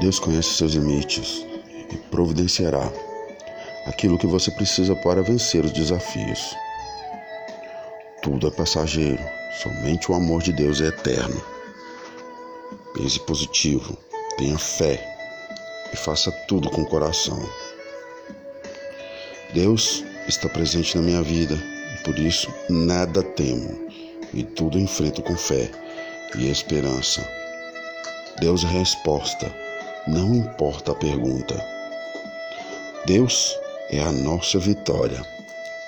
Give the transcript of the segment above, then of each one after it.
Deus conhece seus limites e providenciará aquilo que você precisa para vencer os desafios. Tudo é passageiro, somente o amor de Deus é eterno. Pense positivo, tenha fé e faça tudo com o coração. Deus está presente na minha vida e por isso nada temo e tudo enfrento com fé e esperança. Deus é a resposta, não importa a pergunta. Deus é a nossa vitória,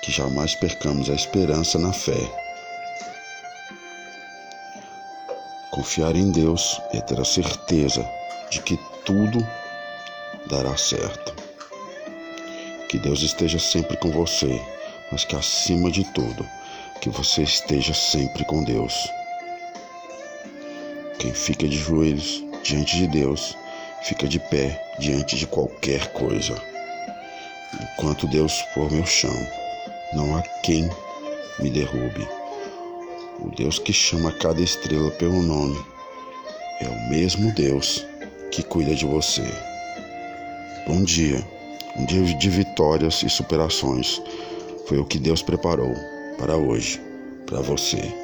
que jamais percamos a esperança na fé. Confiar em Deus é ter a certeza de que tudo dará certo. Que Deus esteja sempre com você, mas que acima de tudo, que você esteja sempre com Deus. Quem fica de joelhos diante de Deus, fica de pé diante de qualquer coisa. Enquanto Deus for meu chão, não há quem me derrube. O Deus que chama cada estrela pelo nome é o mesmo Deus que cuida de você. Bom dia, um dia de vitórias e superações. Foi o que Deus preparou para hoje, para você.